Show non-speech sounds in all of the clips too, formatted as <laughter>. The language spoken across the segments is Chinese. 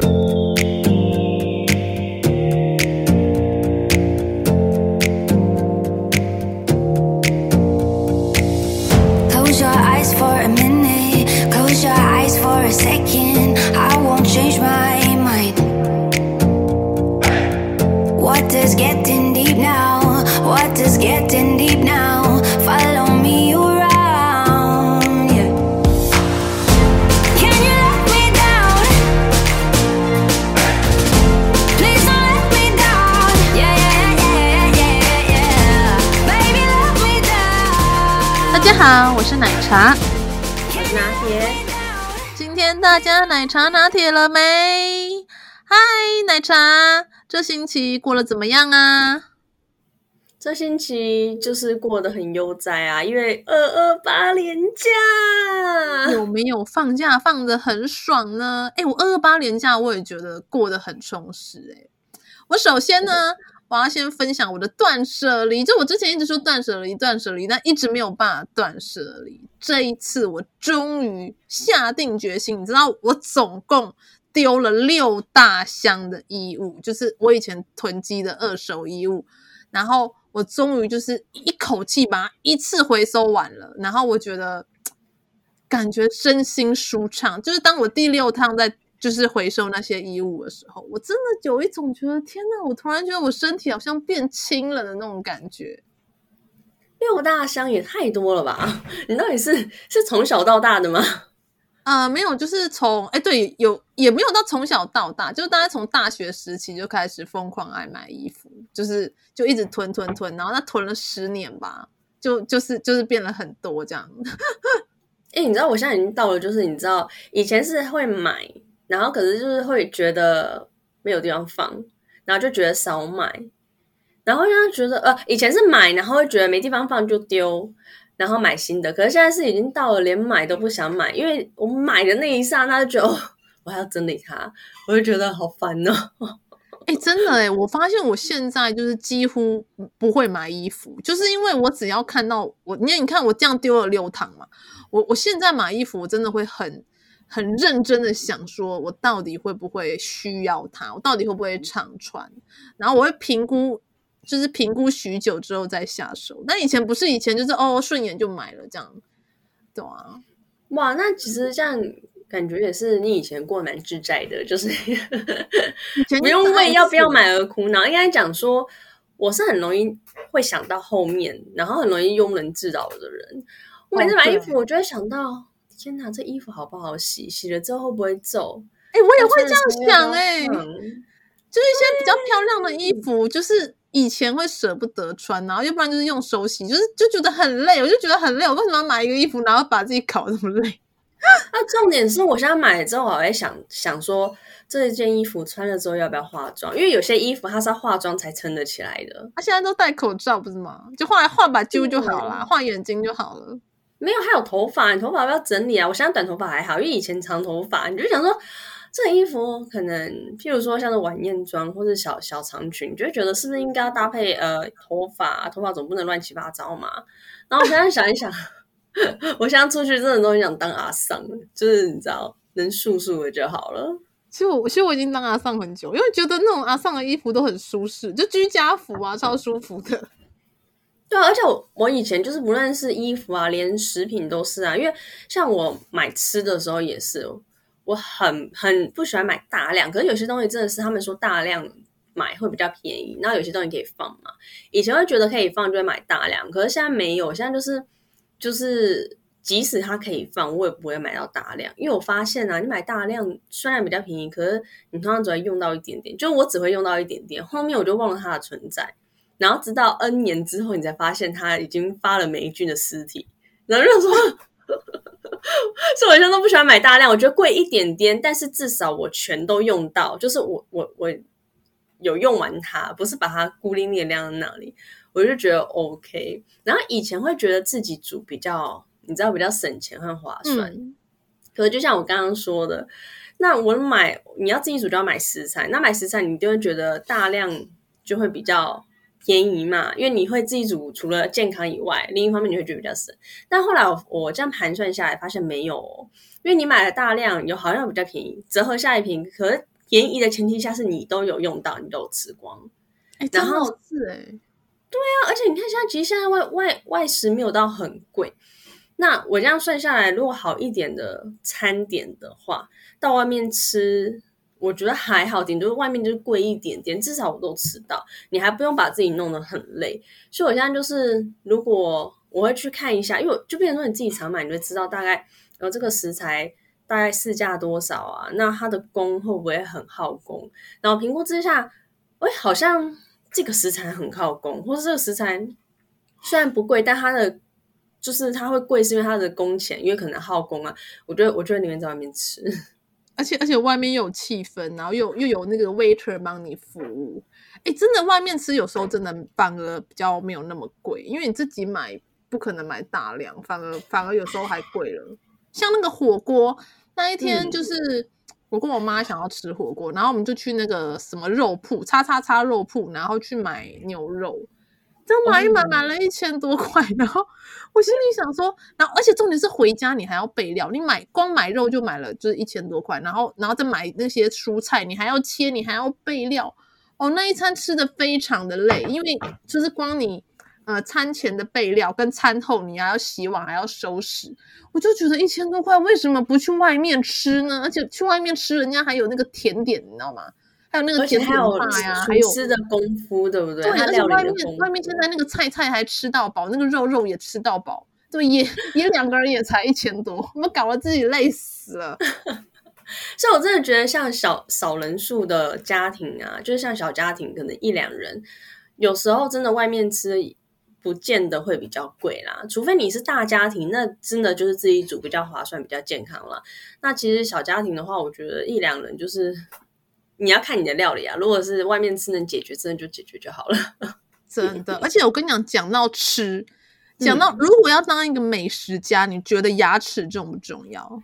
好，我嗨，奶茶，这星期过得怎么样啊？这星期就是过得很悠哉啊，因为二二八连假，有没有放假放的很爽呢？哎，我二二八连假我也觉得过得很充实哎。我首先呢。我要先分享我的断舍离，就我之前一直说断舍离、断舍离，但一直没有办法断舍离。这一次我终于下定决心，你知道，我总共丢了六大箱的衣物，就是我以前囤积的二手衣物，然后我终于就是一口气把它一次回收完了，然后我觉得感觉身心舒畅，就是当我第六趟在。就是回收那些衣物的时候，我真的有一种觉得天哪！我突然觉得我身体好像变轻了的那种感觉。六大箱也太多了吧？你到底是是从小到大的吗？啊、没有，就是从哎，对，有也没有到从小到大，就是大概从大学时期就开始疯狂爱买衣服，就是就一直囤囤囤，然后那囤了十年吧，就就是就是变了很多这样。<laughs> 哎，你知道我现在已经到了，就是你知道以前是会买。然后可是就是会觉得没有地方放，然后就觉得少买，然后现在觉得呃以前是买，然后会觉得没地方放就丢，然后买新的。可是现在是已经到了连买都不想买，因为我买的那一刹那就，我还要整理它，我就觉得好烦哦。哎，真的哎，我发现我现在就是几乎不会买衣服，就是因为我只要看到我，你看你看我这样丢了六趟嘛，我我现在买衣服我真的会很。很认真的想说，我到底会不会需要它？我到底会不会常穿？然后我会评估，就是评估许久之后再下手。但以前不是，以前就是哦，顺眼就买了这样，对啊。哇，那其实这样感觉也是你以前过蛮自在的，就是 <laughs> 不用为要不要买而苦恼。应该讲说，我是很容易会想到后面，然后很容易庸人自扰的人。我每次买衣服，我就会想到。天哪，这衣服好不好洗？洗了之后会不会皱？哎、欸，我也会这样想哎、欸，就是一些比较漂亮的衣服，就是以前会舍不得穿，然后要不然就是用手洗，就是就觉得很累，我就觉得很累。我为什么要买一个衣服，然后把自己搞那么累？<laughs> 那重点是我现在买了之后，我还想想说，这件衣服穿了之后要不要化妆？因为有些衣服它是要化妆才撑得起来的。它、啊、现在都戴口罩不是吗？就画画把揪就好了，画眼睛就好了。没有，还有头发，你头发要不要整理啊？我现在短头发还好，因为以前长头发，你就想说这个衣服可能，譬如说像是晚宴装或者小小长裙，你就会觉得是不是应该要搭配呃头发？头发总不能乱七八糟嘛。然后我现在想一想，<laughs> 我现在出去真的都很想当阿桑，就是你知道，能素素的就好了。其实我其实我已经当阿桑很久，因为觉得那种阿桑的衣服都很舒适，就居家服啊，超舒服的。<laughs> 对啊，而且我我以前就是不论是衣服啊，连食品都是啊。因为像我买吃的时候也是，我很很不喜欢买大量。可是有些东西真的是他们说大量买会比较便宜，然后有些东西可以放嘛。以前会觉得可以放就会买大量，可是现在没有。现在就是就是即使它可以放，我也不会买到大量，因为我发现啊，你买大量虽然比较便宜，可是你通常只会用到一点点，就我只会用到一点点，后面我就忘了它的存在。然后直到 N 年之后，你才发现它已经发了霉菌的尸体。然后就说，<laughs> 所以我现在都不喜欢买大量，我觉得贵一点点，但是至少我全都用到，就是我我我有用完它，不是把它孤零零晾在那里，我就觉得 OK。然后以前会觉得自己煮比较，你知道比较省钱和划算。嗯、可是就像我刚刚说的，那我买你要自己煮就要买食材，那买食材你就会觉得大量就会比较。便宜嘛，因为你会自己煮，除了健康以外，另一方面你会觉得比较省。但后来我我这样盘算下来，发现没有哦，因为你买了大量，有好像比较便宜，折合下一瓶，可是便宜的前提下是你都有用到，你都有吃光。哎，然后是哎，对啊，而且你看，现在其实现在外外外食没有到很贵。那我这样算下来，如果好一点的餐点的话，到外面吃，我觉得还好，顶多外面就是贵一点点，至少我都吃到，你还不用把自己弄得很累。所以我现在就是，如果我会去看一下，因为就变成说你自己常买，你就知道大概呃这个食材大概市价多少啊，那它的工会不会很耗工？然后评估之下，哎，好像。这个食材很耗工，或者这个食材虽然不贵，但它的就是它会贵，是因为它的工钱，因为可能耗工啊。我觉得，我觉得宁愿在外面吃，而且而且外面又有气氛，然后又又有那个 waiter 帮你服务。哎，真的外面吃有时候真的反而比较没有那么贵，因为你自己买不可能买大量，反而反而有时候还贵了。像那个火锅那一天就是。嗯我跟我妈想要吃火锅，然后我们就去那个什么肉铺，叉叉叉肉铺，然后去买牛肉，这样买一买，买了一千多块。然后我心里想说，然后而且重点是回家你还要备料，你买光买肉就买了就是一千多块，然后然后再买那些蔬菜，你还要切，你还要备料。哦，那一餐吃的非常的累，因为就是光你。呃，餐前的备料跟餐后你还要洗碗还要收拾，我就觉得一千多块为什么不去外面吃呢？而且去外面吃，人家还有那个甜点，你知道吗？还有那个甜点派呀，还有吃的功夫，对不对？对，而且外面外面现在那个菜菜还吃到饱，那个肉肉也吃到饱，对，也也两个人也才一千多，我们搞得自己累死了。所以，我真的觉得像小少人数的家庭啊，就是像小家庭，可能一两人，有时候真的外面吃。不见得会比较贵啦，除非你是大家庭，那真的就是自己煮比较划算、比较健康啦。那其实小家庭的话，我觉得一两人就是你要看你的料理啊。如果是外面吃能解决，真的就解决就好了。<laughs> 真的，而且我跟你讲，讲到吃，讲到如果要当一个美食家，你觉得牙齿重不重要？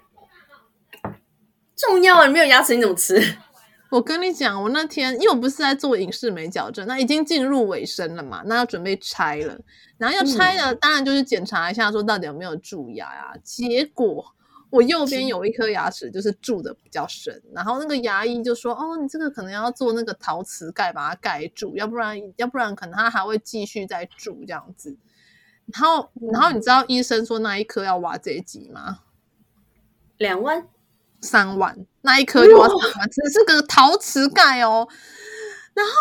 重要啊！你没有牙齿你怎么吃？<laughs> 我跟你讲，我那天因为我不是在做影视美矫正，那已经进入尾声了嘛，那要准备拆了，然后要拆了，当然就是检查一下说到底有没有蛀牙、啊。结果我右边有一颗牙齿就是蛀的比较深，然后那个牙医就说：“哦，你这个可能要做那个陶瓷盖把它盖住，要不然要不然可能它还会继续再蛀这样子。”然后然后你知道医生说那一颗要挖这一级吗？两万。三万，那一颗就要三万，只是个陶瓷盖哦。然后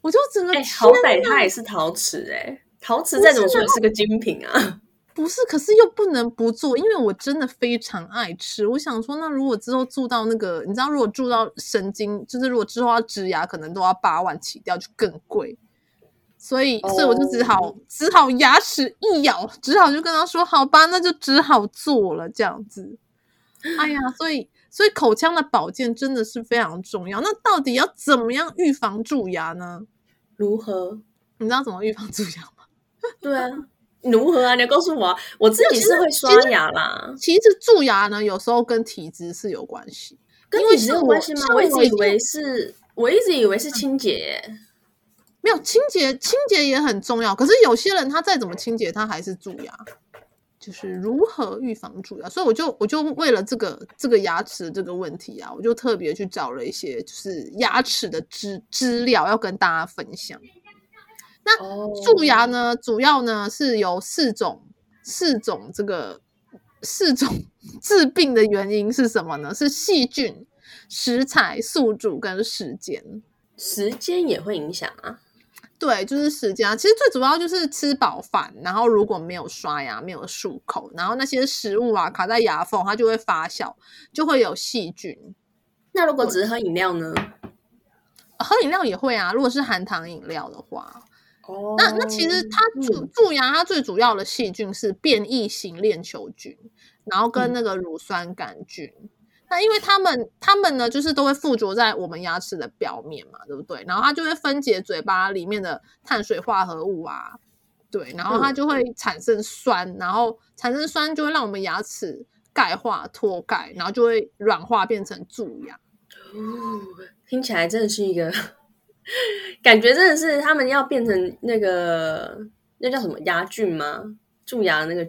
我就整个，哎、欸，好歹它也是陶瓷哎、欸，陶瓷再怎么说也是个精品啊。不是，可是又不能不做，因为我真的非常爱吃。我想说，那如果之后住到那个，你知道，如果住到神经，就是如果之后要植牙，可能都要八万起掉，就更贵。所以，所以我就只好、oh. 只好牙齿一咬，只好就跟他说：“好吧，那就只好做了这样子。”哎呀，所以所以口腔的保健真的是非常重要。那到底要怎么样预防蛀牙呢？如何？你知道怎么预防蛀牙吗？<laughs> 对啊，如何啊？你要告诉我啊！我自己是会刷牙啦。其实蛀牙呢，有时候跟体质是有关系。跟体质有关系吗？我一直以为是，我一直以为是清洁耶。没有清洁，清洁也很重要。可是有些人他再怎么清洁，他还是蛀牙。就是如何预防蛀牙，所以我就我就为了这个这个牙齿这个问题啊，我就特别去找了一些就是牙齿的资资料要跟大家分享。那蛀牙呢，主要呢是有四种四种这个四种 <laughs> 治病的原因是什么呢？是细菌、食材、宿主跟时间。时间也会影响啊。对，就是时间。其实最主要就是吃饱饭，然后如果没有刷牙、没有漱口，然后那些食物啊卡在牙缝，它就会发酵，就会有细菌。那如果只是喝饮料呢？喝饮料也会啊。如果是含糖饮料的话，哦，那那其实它蛀蛀牙，它最主要的细菌是变异型链球菌，然后跟那个乳酸杆菌。嗯那因为他们，他们呢，就是都会附着在我们牙齿的表面嘛，对不对？然后它就会分解嘴巴里面的碳水化合物啊，对，然后它就会产生酸，然后产生酸就会让我们牙齿钙化脱钙，然后就会软化变成蛀牙。哦，听起来真的是一个 <laughs> 感觉，真的是他们要变成那个那叫什么牙菌吗？蛀牙的那个。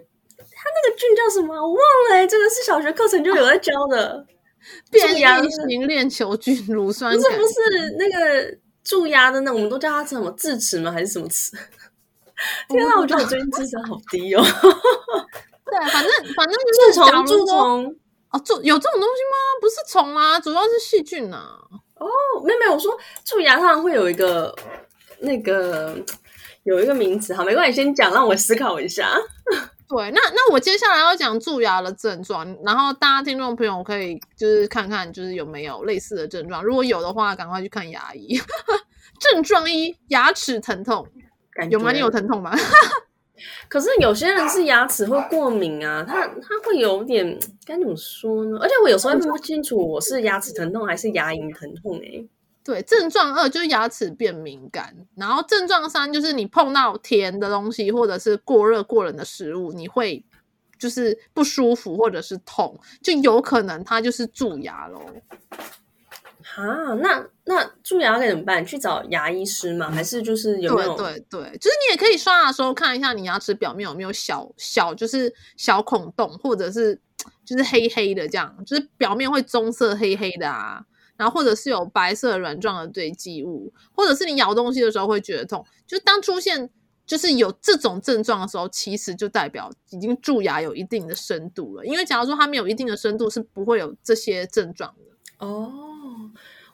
它那个菌叫什么？我忘了哎、欸，这个是小学课程就有在教的。<laughs> 变异型链球菌乳酸不是不是那个蛀牙的那，我们都叫它什么智齿吗？还是什么齿？天啊，我觉得我最近智商好低哦。<laughs> 对，反正反正就是蛀虫蛀虫哦，蛀有这种东西吗？不是虫啊，主要是细菌啊。哦，没有没有，我说蛀牙上会有一个那个有一个名词，好，没关系，先讲，让我思考一下。<laughs> 对，那那我接下来要讲蛀牙的症状，然后大家听众朋友可以就是看看，就是有没有类似的症状，如果有的话，赶快去看牙医。<laughs> 症状一：牙齿疼痛，有吗？你有疼痛吗？可是有些人是牙齿会过敏啊，他他会有点该怎么说呢？而且我有时候分不清楚我是牙齿疼痛还是牙龈疼痛诶、欸对，症状二就是牙齿变敏感，然后症状三就是你碰到甜的东西或者是过热过冷的食物，你会就是不舒服或者是痛，就有可能它就是蛀牙喽。哈，那那蛀牙该怎么办？去找牙医师吗？还是就是有没有？对对对，就是你也可以刷牙的时候看一下你牙齿表面有没有小小就是小孔洞，或者是就是黑黑的这样，就是表面会棕色黑黑的啊。然后或者是有白色软状的堆积物，或者是你咬东西的时候会觉得痛，就当出现就是有这种症状的时候，其实就代表已经蛀牙有一定的深度了。因为假如说它没有一定的深度，是不会有这些症状的。哦，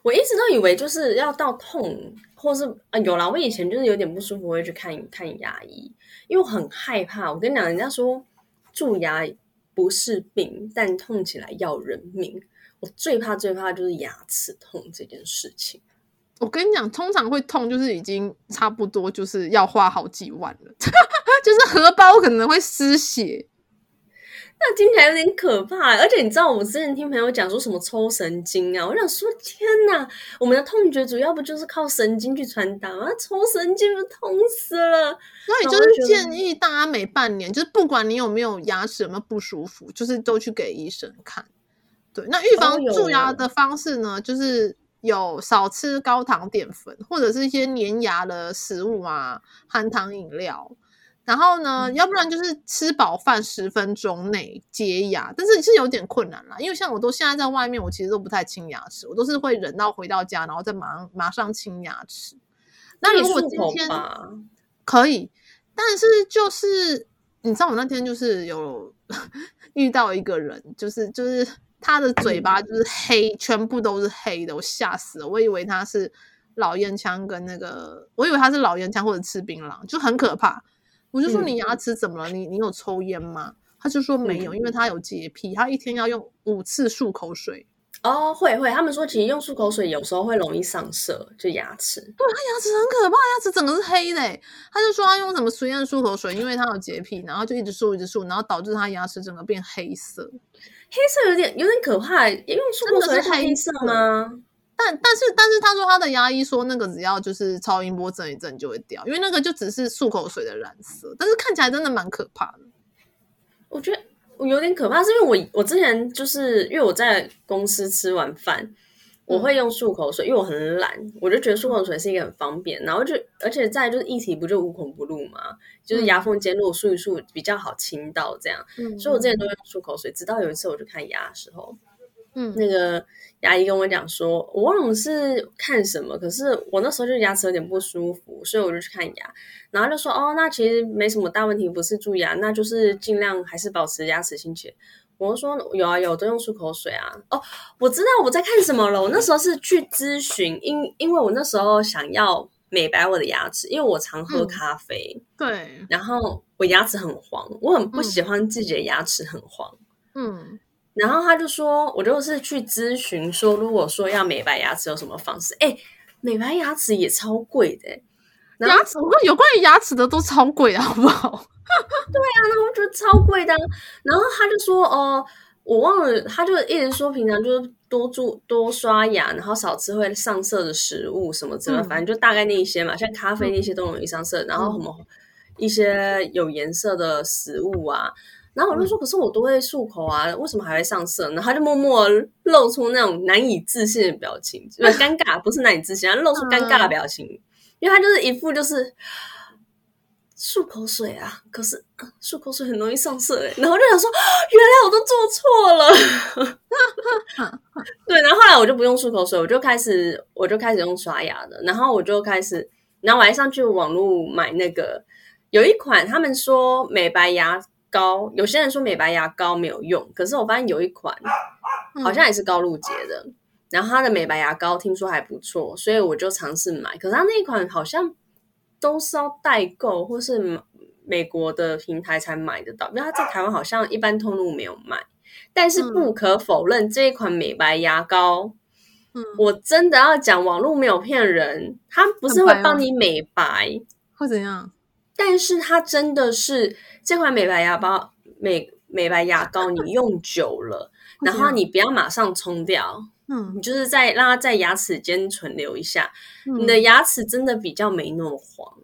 我一直都以为就是要到痛，或是啊有啦，我以前就是有点不舒服，我会去看看牙医，因为我很害怕。我跟你讲，人家说蛀牙不是病，但痛起来要人命。我最怕最怕就是牙齿痛这件事情。我跟你讲，通常会痛就是已经差不多就是要花好几万了，<laughs> 就是荷包可能会失血。那听起来有点可怕。而且你知道，我之前听朋友讲说什么抽神经啊，我想说天哪，我们的痛觉主要不就是靠神经去传达吗？抽神经不痛死了。所以就是建议大家每半年，就是不管你有没有牙齿有没有不舒服，就是都去给医生看。对，那预防蛀牙的方式呢，就是有少吃高糖淀粉，或者是一些粘牙的食物啊，含糖饮料。然后呢，要不然就是吃饱饭十分钟内洁牙，但是是有点困难啦，因为像我都现在在外面，我其实都不太清牙齿，我都是会忍到回到家，然后再马上马上清牙齿。那如果今天可以，但是就是你知道，我那天就是有遇到一个人，就是就是。他的嘴巴就是黑，全部都是黑的，我吓死了。我以为他是老烟枪跟那个，我以为他是老烟枪或者吃槟榔，就很可怕。我就说，你牙齿怎么了？你你有抽烟吗？他就说没有，因为他有洁癖，他一天要用五次漱口水。哦，会会，他们说其实用漱口水有时候会容易上色，就牙齿。对，他牙齿很可怕，牙齿整个是黑的。他就说他用什么实验漱口水，因为他有洁癖，然后就一直漱一直漱，然后导致他牙齿整个变黑色。黑色有点有点可怕，因为漱口水是黑色吗？但但是但是他说他的牙医说那个只要就是超音波震一震就会掉，因为那个就只是漱口水的染色，但是看起来真的蛮可怕的。我觉得我有点可怕，是因为我我之前就是因为我在公司吃完饭。我会用漱口水，因为我很懒，我就觉得漱口水是一个很方便。然后就，而且再就是一体不就无孔不入嘛，就是牙缝间如果漱一漱比较好清到这样。嗯，所以我之前都用漱口水。直到有一次我去看牙的时候，嗯，那个牙医跟我讲说，我忘了是看什么，可是我那时候就牙齿有点不舒服，所以我就去看牙。然后就说，哦，那其实没什么大问题，不是蛀牙，那就是尽量还是保持牙齿清洁。我说有啊有，都用漱口水啊。哦，我知道我在看什么了。我那时候是去咨询，因因为我那时候想要美白我的牙齿，因为我常喝咖啡。嗯、对。然后我牙齿很黄，我很不喜欢自己的牙齿很黄。嗯。然后他就说，我就是去咨询说，如果说要美白牙齿有什么方式？哎，美白牙齿也超贵的。牙齿，我有关于牙齿的都超贵的，好不好？<laughs> 对啊，然后我觉得超贵的，然后他就说哦，我忘了，他就一直说平常就是多注多刷牙，然后少吃会上色的食物什么之类，嗯、反正就大概那一些嘛，像咖啡那些都容易上色，嗯、然后什么一些有颜色的食物啊，然后我就说，嗯、可是我都会漱口啊，为什么还会上色呢？他就默默露出那种难以置信的表情，<laughs> 就尴尬，不是难以置信，他露出尴尬的表情，嗯、因为他就是一副就是。漱口水啊，可是漱口水很容易上色哎，然后就想说，原来我都做错了。<laughs> 对，然后后来我就不用漱口水，我就开始我就开始用刷牙的，然后我就开始，然后我还上去网络买那个，有一款他们说美白牙膏，有些人说美白牙膏没有用，可是我发现有一款好像也是高露洁的，嗯、然后它的美白牙膏听说还不错，所以我就尝试买，可是它那一款好像。都是要代购或是美国的平台才买得到，因为它在台湾好像一般通路没有卖。但是不可否认，嗯、这一款美白牙膏，嗯，我真的要讲，网络没有骗人，它不是会帮你美白或怎样，但是它真的是这款美白牙膏美美白牙膏，你用久了，<laughs> 然后你不要马上冲掉。嗯，你就是在让它在牙齿间存留一下，嗯、你的牙齿真的比较没那么黄。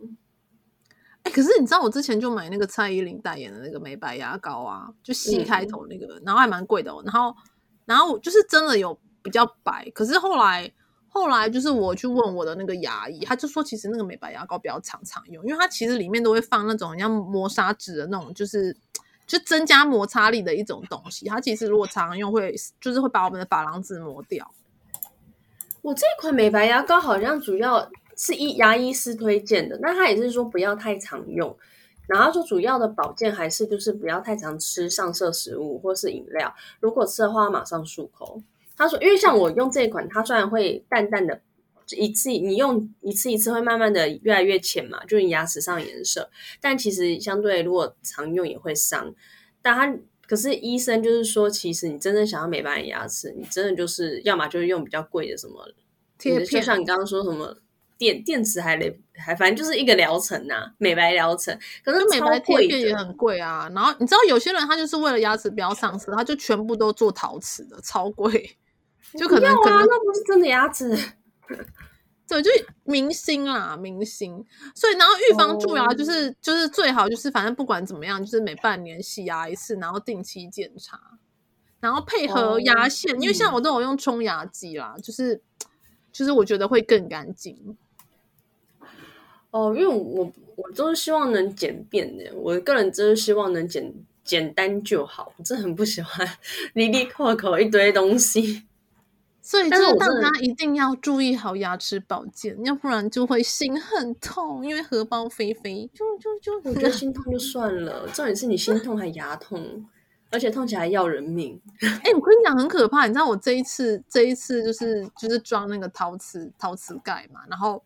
哎、欸，可是你知道我之前就买那个蔡依林代言的那个美白牙膏啊，就 C 开头那个，嗯、然后还蛮贵的哦。然后，然后就是真的有比较白，可是后来后来就是我去问我的那个牙医，他就说其实那个美白牙膏比较常常用，因为它其实里面都会放那种像磨砂纸的那种，就是。就增加摩擦力的一种东西，它其实如果常用会，就是会把我们的珐琅质磨掉。我这款美白牙膏好像主要是医牙医师推荐的，那他也是说不要太常用，然后说主要的保健还是就是不要太常吃上色食物或是饮料，如果吃的话马上漱口。他说，因为像我用这一款，它虽然会淡淡的。一次你用一次一次会慢慢的越来越浅嘛，就是你牙齿上颜色。但其实相对如果常用也会伤。但他可是医生就是说，其实你真正想要美白你牙齿，你真的就是要么就是用比较贵的什么贴片，就像你刚刚说什么电电池还得还反正就是一个疗程呐、啊，美白疗程。可是美白贴片也很贵啊。然后你知道有些人他就是为了牙齿不要上色，他就全部都做陶瓷的，超贵。就可能要啊，可能那不是真的牙齿。对，就明星啦，明星。所以，然后预防蛀牙就是、oh. 就是最好，就是反正不管怎么样，就是每半年洗牙一次，然后定期检查，然后配合牙线，oh. 因为像我都有用冲牙机啦，就是就是我觉得会更干净。哦，oh, 因为我我都是希望能简便的，我个人真是希望能简简单就好，我真的很不喜欢 <laughs> 哩哩扣扣一堆东西。所以，就是大家一定要注意好牙齿保健，要不然就会心很痛，因为荷包飞飞，就就就我觉得心痛就算了，重点是你心痛还牙痛，而且痛起来要人命。<laughs> 哎、欸，我跟你讲很可怕，你知道我这一次这一次就是就是装那个陶瓷陶瓷盖嘛，然后。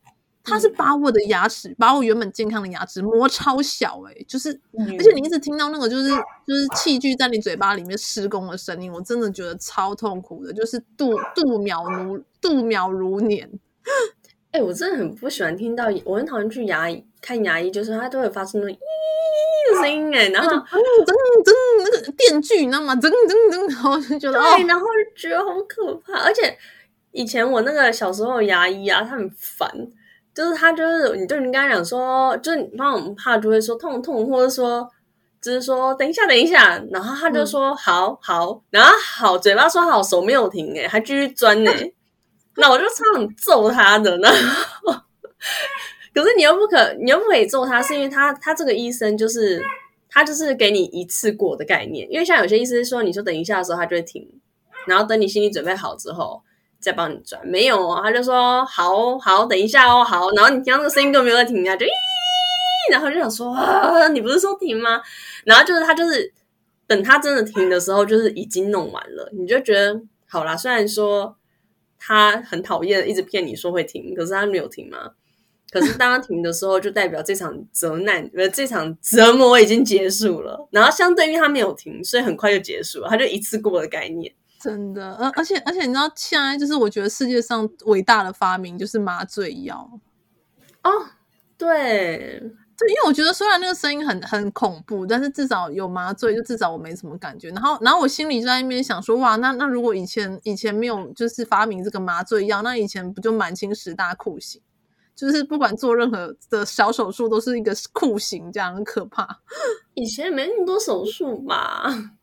它是把我的牙齿，把我原本健康的牙齿磨超小，欸，哎，就是，而且你一直听到那个就是就是器具在你嘴巴里面施工的声音，我真的觉得超痛苦的，就是度度秒如度秒如年。<laughs> 哎，我真的很不喜欢听到，我很讨厌去牙医看牙医，就是他都会发出那种咦的声音，哎，然后噔噔那个电锯，你知道吗？噔噔噔，然后就觉得，对，然后就觉得好可怕。而且以前我那个小时候牙医啊，他很烦。就是他，就是你，就你刚才讲说，就是怕我们怕就会说痛痛，或者说就是说等一下，等一下，然后他就说、嗯、好好，然后好，嘴巴说好，手没有停，诶还继续钻诶 <laughs> 那我就超想揍他的呢。可是你又不可，你又不可以揍他，是因为他他这个医生就是他就是给你一次过的概念，因为像有些医生说，你说等一下的时候，他就会停，然后等你心理准备好之后。再帮你转，没有，他就说好好，等一下哦，好，然后你听到那个声音都没有在停下，就咦，然后就想说啊，你不是说停吗？然后就是他就是等他真的停的时候，就是已经弄完了，你就觉得好啦。虽然说他很讨厌，一直骗你说会停，可是他没有停嘛。可是当他停的时候，就代表这场责难，<laughs> 呃，这场折磨已经结束了。然后相对于他没有停，所以很快就结束了，他就一次过的概念。真的，而而且而且，你知道现在就是我觉得世界上伟大的发明就是麻醉药哦，对，对，因为我觉得虽然那个声音很很恐怖，但是至少有麻醉，就至少我没什么感觉。然后然后我心里就在那边想说，哇，那那如果以前以前没有就是发明这个麻醉药，那以前不就满清十大酷刑？就是不管做任何的小手术都是一个酷刑，这样很可怕。以前没那么多手术嘛。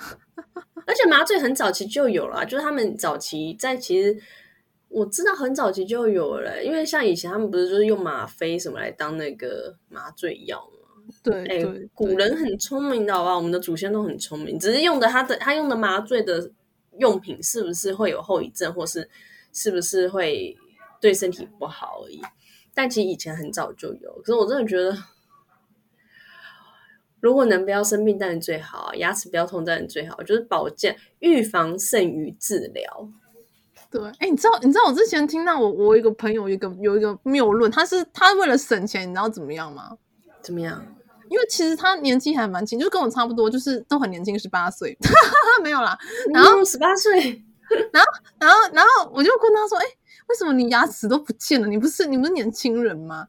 <laughs> 而且麻醉很早期就有了，就是他们早期在其实我知道很早期就有了，因为像以前他们不是就是用吗啡什么来当那个麻醉药吗？对，古人很聪明的好吧？我们的祖先都很聪明，只是用的他的他用的麻醉的用品是不是会有后遗症，或是是不是会对身体不好而已。但其实以前很早就有，可是我真的觉得，如果能不要生病当然最好，牙齿不要痛当然最好，就是保健预防胜于治疗。对，哎，你知道，你知道我之前听到我我一个朋友一个有一个谬论，他是他为了省钱，你知道怎么样吗？怎么样？因为其实他年纪还蛮轻，就跟我差不多，就是都很年轻，十八岁，<laughs> 没有啦。然后十八岁，<laughs> 然后然后然后我就跟他说，哎，为什么你牙齿都不见了？你不是你不是年轻人吗？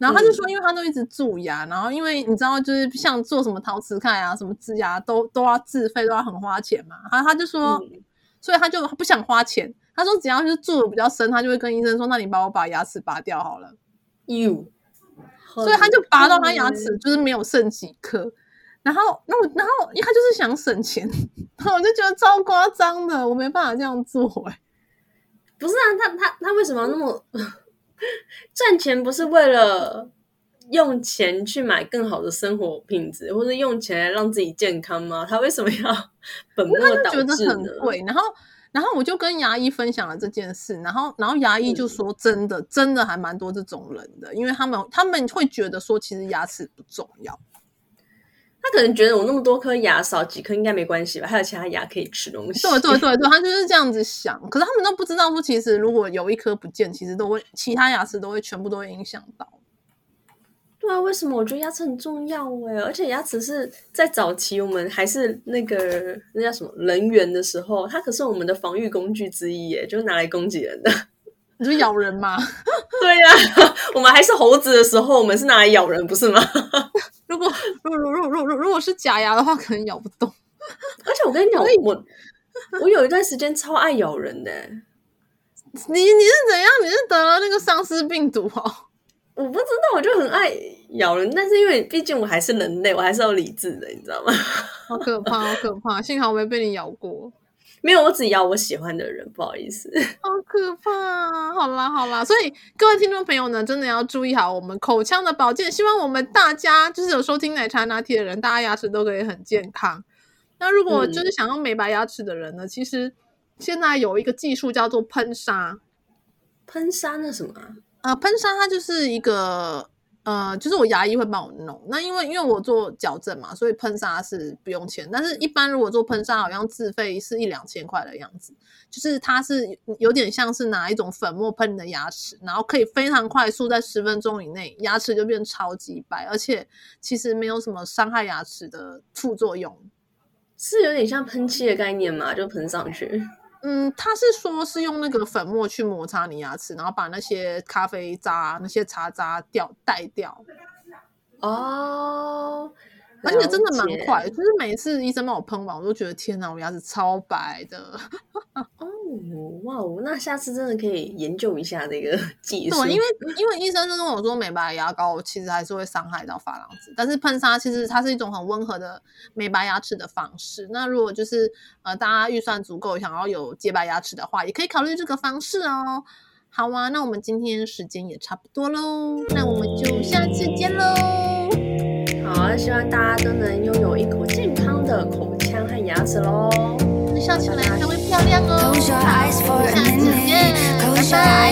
然后他就说，因为他都一直蛀牙，嗯、然后因为你知道，就是像做什么陶瓷开啊，什么植牙都都要自费，都要很花钱嘛。然后他就说，嗯、所以他就不想花钱。他说：“只要是蛀的比较深，他就会跟医生说：‘那你帮我把牙齿拔掉好了。’ You，，所以他就拔到他牙齿就是没有剩几颗。然后，那我，然后，因为他就是想省钱，然后我就觉得超夸张的，我没办法这样做。哎，不是啊，他他他为什么要那么 <laughs> 赚钱？不是为了用钱去买更好的生活品质，或者用钱来让自己健康吗？他为什么要 <laughs> 本末倒置呢？觉得很贵，然后。”然后我就跟牙医分享了这件事，然后然后牙医就说：“真的，真的还蛮多这种人的，因为他们他们会觉得说，其实牙齿不重要。他可能觉得我那么多颗牙少几颗应该没关系吧，还有其他牙可以吃东西。”对对对对，他就是这样子想。可是他们都不知道说，其实如果有一颗不见，其实都会其他牙齿都会全部都会影响到。对啊，为什么我觉得牙齿很重要哎？而且牙齿是在早期我们还是那个那叫什么人猿的时候，它可是我们的防御工具之一耶，就是拿来攻击人的。<laughs> 你说咬人吗？<laughs> 对呀、啊，<laughs> 我们还是猴子的时候，我们是拿来咬人，不是吗？如果如如如如如如果是假牙的话，可能咬不动。<laughs> 而且我跟你讲，我我有一段时间超爱咬人的。<laughs> 你你是怎样？你是得了那个丧尸病毒哦？<laughs> 我不知道，我就很爱咬人，但是因为毕竟我还是人类，我还是要理智的，你知道吗？好可怕，好可怕！幸好我没被你咬过。没有，我只咬我喜欢的人，不好意思。<laughs> 好可怕！好啦，好啦，所以各位听众朋友呢，真的要注意好我们口腔的保健。希望我们大家就是有收听奶茶拿铁的人，大家牙齿都可以很健康。那如果就是想要美白牙齿的人呢，嗯、其实现在有一个技术叫做喷砂。喷砂那什么？呃，喷砂它就是一个，呃，就是我牙医会帮我弄。那因为因为我做矫正嘛，所以喷砂是不用钱。但是一般如果做喷砂，好像自费是一两千块的样子。就是它是有点像是拿一种粉末喷你的牙齿，然后可以非常快速在十分钟以内，牙齿就变超级白，而且其实没有什么伤害牙齿的副作用。是有点像喷漆的概念嘛，就喷上去。嗯，他是说是用那个粉末去摩擦你牙齿，然后把那些咖啡渣、那些茶渣掉带掉。哦。而且真的蛮快，就是每次医生帮我喷完，我都觉得天哪，我牙齿超白的。<laughs> 哦，哇哦，那下次真的可以研究一下这个技术。对，因为因为医生就跟我说，美白牙膏其实还是会伤害到珐琅质，但是喷砂其实它是一种很温和的美白牙齿的方式。那如果就是呃大家预算足够，想要有洁白牙齿的话，也可以考虑这个方式哦。好啊，那我们今天时间也差不多喽，那我们就下次见喽。希望大家都能拥有一口健康的口腔和牙齿喽笑起来才会漂亮哦 close 拜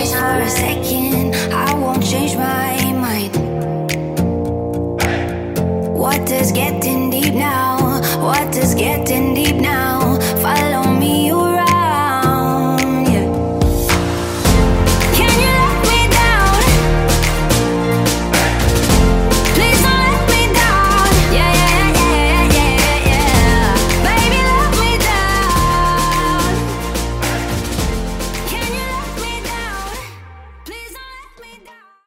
what is getting deep now what is getting deep now